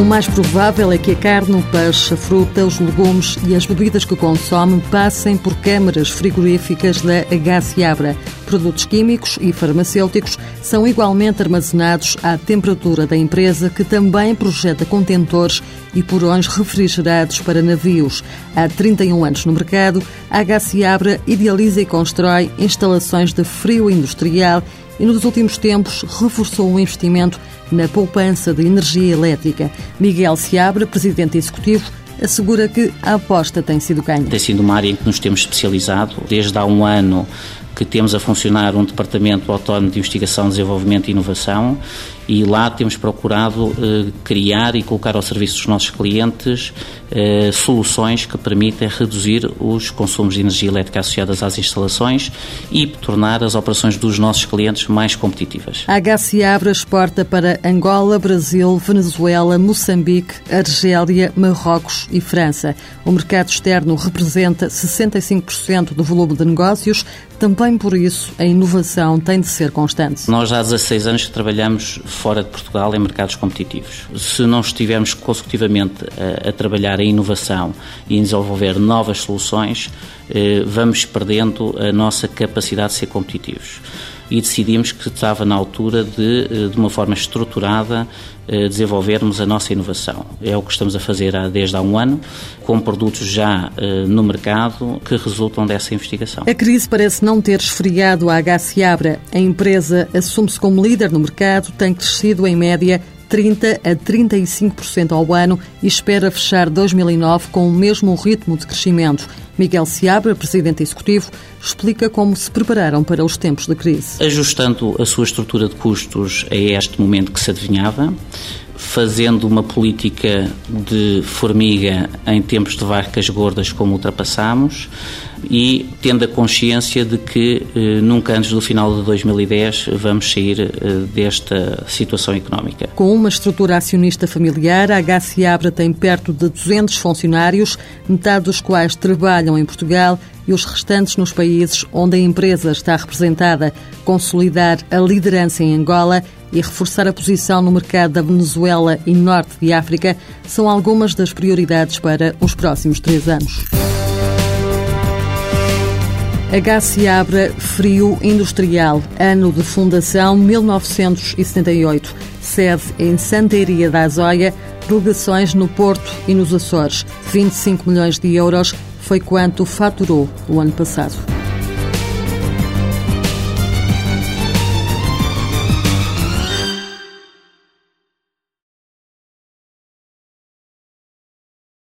O mais provável é que a carne, o peixe, a fruta, os legumes e as bebidas que consome passem por câmaras frigoríficas da Agaciabra. Produtos químicos e farmacêuticos são igualmente armazenados à temperatura da empresa, que também projeta contentores e porões refrigerados para navios. Há 31 anos no mercado, a Agaciabra idealiza e constrói instalações de frio industrial e nos últimos tempos reforçou o investimento na poupança de energia elétrica. Miguel Seabra, presidente executivo, assegura que a aposta tem sido ganha. Tem sido uma área em que nos temos especializado. Desde há um ano que temos a funcionar um departamento autónomo de investigação, desenvolvimento e inovação e lá temos procurado eh, criar e colocar ao serviço dos nossos clientes eh, soluções que permitem reduzir os consumos de energia elétrica associadas às instalações e tornar as operações dos nossos clientes mais competitivas. A HCABRA exporta para Angola, Brasil, Venezuela, Moçambique, Argélia, Marrocos e França. O mercado externo representa 65% do volume de negócios, também por isso a inovação tem de ser constante. Nós há 16 anos que trabalhamos fora de Portugal em mercados competitivos. Se não estivermos consecutivamente a, a trabalhar em inovação e em desenvolver novas soluções, eh, vamos perdendo a nossa capacidade de ser competitivos e decidimos que estava na altura de, eh, de uma forma estruturada, eh, desenvolvermos a nossa inovação. É o que estamos a fazer desde há um ano, com produtos já eh, no mercado que resultam dessa investigação. A crise parece não ter esfriado a HCabra. A empresa assume-se como líder no mercado, tem crescido em média 30 a 35% ao ano e espera fechar 2009 com o mesmo ritmo de crescimento. Miguel Seabra, presidente executivo, explica como se prepararam para os tempos da crise. Ajustando a sua estrutura de custos a este momento que se adivinhava, fazendo uma política de formiga em tempos de vacas gordas como ultrapassamos e tendo a consciência de que nunca antes do final de 2010 vamos sair eh, desta situação económica. Com uma estrutura acionista familiar, a HCABRA tem perto de 200 funcionários, metade dos quais trabalham em Portugal e os restantes nos países onde a empresa está representada. Consolidar a liderança em Angola e reforçar a posição no mercado da Venezuela e Norte de África são algumas das prioridades para os próximos três anos. Agaciabra Frio Industrial, ano de fundação 1978, sede em Santeria da Azóia, delegações no Porto e nos Açores. 25 milhões de euros foi quanto faturou o ano passado.